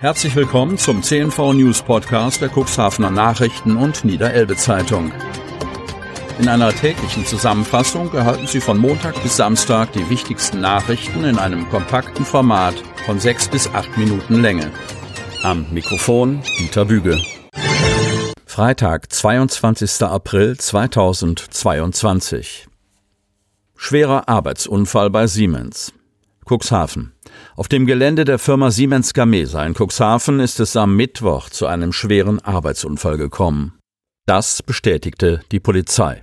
Herzlich willkommen zum CNV News Podcast der Cuxhavener Nachrichten und Niederelbe Zeitung. In einer täglichen Zusammenfassung erhalten Sie von Montag bis Samstag die wichtigsten Nachrichten in einem kompakten Format von sechs bis acht Minuten Länge. Am Mikrofon Dieter Büge. Freitag, 22. April 2022. Schwerer Arbeitsunfall bei Siemens. Cuxhaven. Auf dem Gelände der Firma Siemens Gamesa in Cuxhaven ist es am Mittwoch zu einem schweren Arbeitsunfall gekommen. Das bestätigte die Polizei.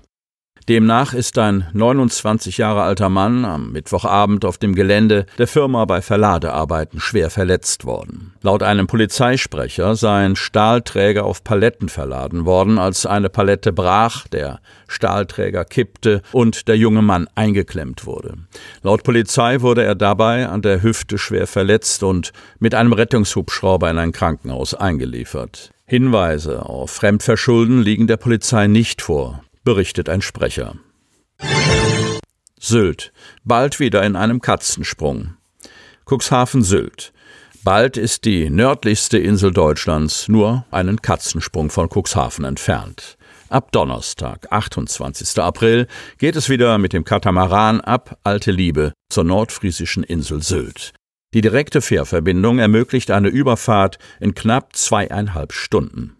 Demnach ist ein 29 Jahre alter Mann am Mittwochabend auf dem Gelände der Firma bei Verladearbeiten schwer verletzt worden. Laut einem Polizeisprecher sei ein Stahlträger auf Paletten verladen worden, als eine Palette brach, der Stahlträger kippte und der junge Mann eingeklemmt wurde. Laut Polizei wurde er dabei an der Hüfte schwer verletzt und mit einem Rettungshubschrauber in ein Krankenhaus eingeliefert. Hinweise auf Fremdverschulden liegen der Polizei nicht vor berichtet ein Sprecher. Sylt. Bald wieder in einem Katzensprung. Cuxhaven Sylt. Bald ist die nördlichste Insel Deutschlands nur einen Katzensprung von Cuxhaven entfernt. Ab Donnerstag, 28. April, geht es wieder mit dem Katamaran ab Alte Liebe zur nordfriesischen Insel Sylt. Die direkte Fährverbindung ermöglicht eine Überfahrt in knapp zweieinhalb Stunden.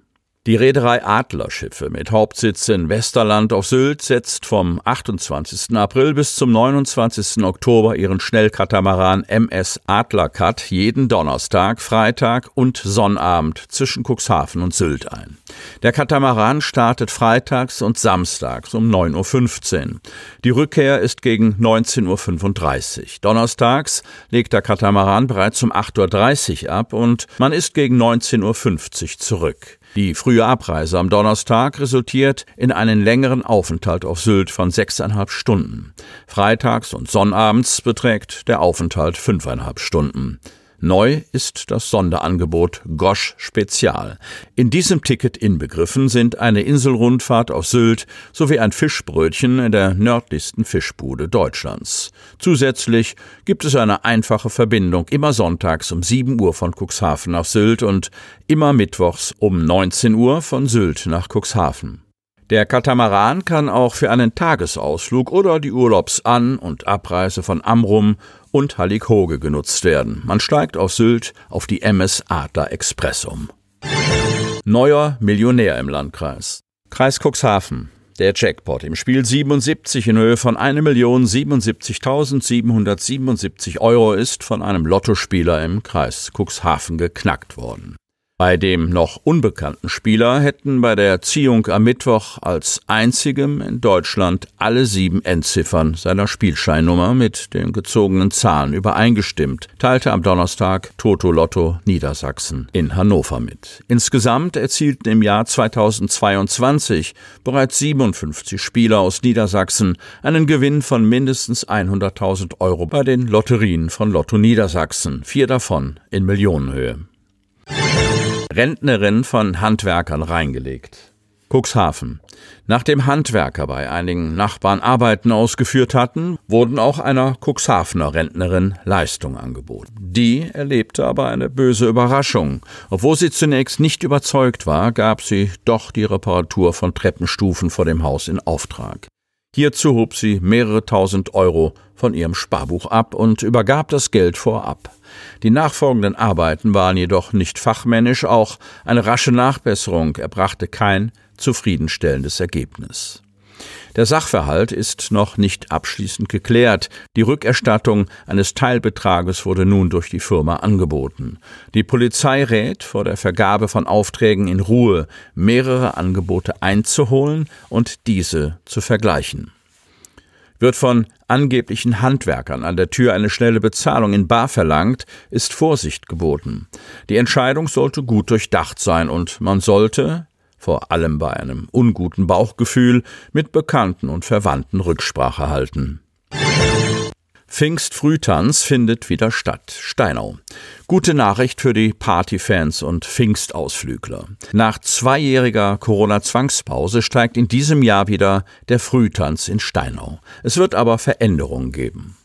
Die Reederei Adlerschiffe mit Hauptsitz in Westerland auf Sylt setzt vom 28. April bis zum 29. Oktober ihren Schnellkatamaran MS Adlercut jeden Donnerstag, Freitag und Sonnabend zwischen Cuxhaven und Sylt ein. Der Katamaran startet freitags und samstags um 9.15 Uhr. Die Rückkehr ist gegen 19.35 Uhr. Donnerstags legt der Katamaran bereits um 8.30 Uhr ab und man ist gegen 19.50 Uhr zurück. Die frühe Abreise am Donnerstag resultiert in einen längeren Aufenthalt auf Sylt von sechseinhalb Stunden. Freitags und Sonnabends beträgt der Aufenthalt fünfeinhalb Stunden. Neu ist das Sonderangebot Gosch Spezial. In diesem Ticket inbegriffen sind eine Inselrundfahrt auf Sylt sowie ein Fischbrötchen in der nördlichsten Fischbude Deutschlands. Zusätzlich gibt es eine einfache Verbindung immer sonntags um 7 Uhr von Cuxhaven nach Sylt und immer mittwochs um 19 Uhr von Sylt nach Cuxhaven. Der Katamaran kann auch für einen Tagesausflug oder die Urlaubsan- und Abreise von Amrum und Hallighoge genutzt werden. Man steigt auf Sylt auf die MS Adler Express um. Neuer Millionär im Landkreis. Kreis Cuxhaven. Der Jackpot im Spiel 77 in Höhe von 1.077.777 Euro ist von einem Lottospieler im Kreis Cuxhaven geknackt worden. Bei dem noch unbekannten Spieler hätten bei der Ziehung am Mittwoch als einzigem in Deutschland alle sieben Endziffern seiner Spielscheinnummer mit den gezogenen Zahlen übereingestimmt, teilte am Donnerstag Toto Lotto Niedersachsen in Hannover mit. Insgesamt erzielten im Jahr 2022 bereits 57 Spieler aus Niedersachsen einen Gewinn von mindestens 100.000 Euro bei den Lotterien von Lotto Niedersachsen, vier davon in Millionenhöhe. Rentnerin von Handwerkern reingelegt. Cuxhaven. Nachdem Handwerker bei einigen Nachbarn Arbeiten ausgeführt hatten, wurden auch einer Cuxhavener Rentnerin Leistungen angeboten. Die erlebte aber eine böse Überraschung. Obwohl sie zunächst nicht überzeugt war, gab sie doch die Reparatur von Treppenstufen vor dem Haus in Auftrag. Hierzu hob sie mehrere tausend Euro von ihrem Sparbuch ab und übergab das Geld vorab. Die nachfolgenden Arbeiten waren jedoch nicht fachmännisch, auch eine rasche Nachbesserung erbrachte kein zufriedenstellendes Ergebnis. Der Sachverhalt ist noch nicht abschließend geklärt. Die Rückerstattung eines Teilbetrages wurde nun durch die Firma angeboten. Die Polizei rät, vor der Vergabe von Aufträgen in Ruhe mehrere Angebote einzuholen und diese zu vergleichen. Wird von angeblichen Handwerkern an der Tür eine schnelle Bezahlung in Bar verlangt, ist Vorsicht geboten. Die Entscheidung sollte gut durchdacht sein und man sollte, vor allem bei einem unguten Bauchgefühl, mit Bekannten und Verwandten Rücksprache halten. Pfingstfrühtanz findet wieder statt. Steinau. Gute Nachricht für die Partyfans und Pfingstausflügler. Nach zweijähriger Corona-Zwangspause steigt in diesem Jahr wieder der Frühtanz in Steinau. Es wird aber Veränderungen geben.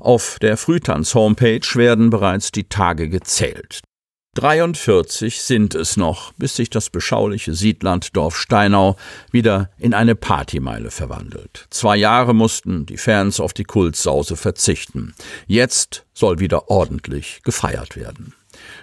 Auf der Frühtanz-Homepage werden bereits die Tage gezählt. 43 sind es noch, bis sich das beschauliche Siedlanddorf Steinau wieder in eine Partymeile verwandelt. Zwei Jahre mussten die Fans auf die Kultsause verzichten. Jetzt soll wieder ordentlich gefeiert werden.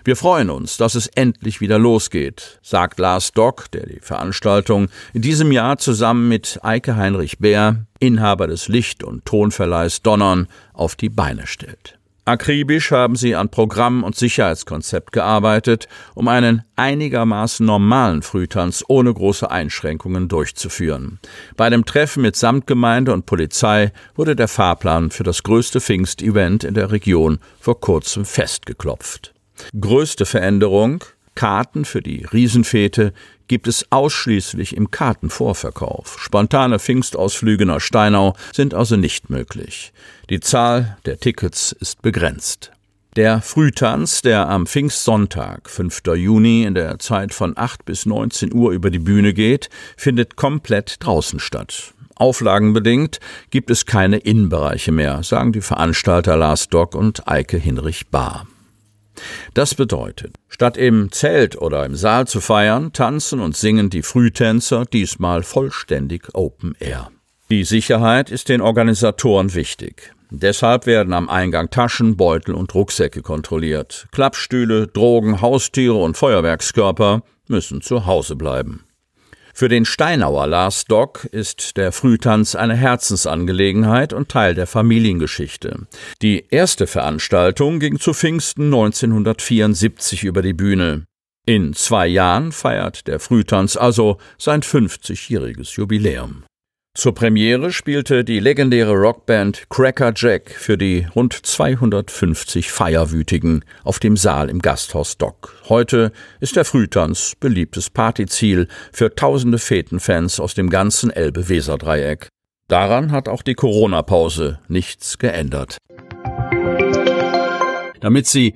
Wir freuen uns, dass es endlich wieder losgeht, sagt Lars Dock, der die Veranstaltung in diesem Jahr zusammen mit Eike Heinrich Bär, Inhaber des Licht- und Tonverleihs Donnern, auf die Beine stellt. Akribisch haben sie an Programm und Sicherheitskonzept gearbeitet, um einen einigermaßen normalen Frühtanz ohne große Einschränkungen durchzuführen. Bei dem Treffen mit Samtgemeinde und Polizei wurde der Fahrplan für das größte Pfingstevent in der Region vor kurzem festgeklopft. Größte Veränderung Karten für die Riesenfete gibt es ausschließlich im Kartenvorverkauf. Spontane Pfingstausflüge nach Steinau sind also nicht möglich. Die Zahl der Tickets ist begrenzt. Der Frühtanz, der am Pfingstsonntag, 5. Juni, in der Zeit von 8 bis 19 Uhr über die Bühne geht, findet komplett draußen statt. Auflagenbedingt gibt es keine Innenbereiche mehr, sagen die Veranstalter Lars Dock und Eike Hinrich Bahr. Das bedeutet, statt im Zelt oder im Saal zu feiern, tanzen und singen die Frühtänzer diesmal vollständig Open Air. Die Sicherheit ist den Organisatoren wichtig. Deshalb werden am Eingang Taschen, Beutel und Rucksäcke kontrolliert. Klappstühle, Drogen, Haustiere und Feuerwerkskörper müssen zu Hause bleiben. Für den Steinauer Lars Dock ist der Frühtanz eine Herzensangelegenheit und Teil der Familiengeschichte. Die erste Veranstaltung ging zu Pfingsten 1974 über die Bühne. In zwei Jahren feiert der Frühtanz also sein 50-jähriges Jubiläum. Zur Premiere spielte die legendäre Rockband Cracker Jack für die rund 250 Feierwütigen auf dem Saal im Gasthaus Dock. Heute ist der Frühtanz beliebtes Partyziel für tausende Fetenfans aus dem ganzen Elbe-Weser-Dreieck. Daran hat auch die Corona-Pause nichts geändert. Damit Sie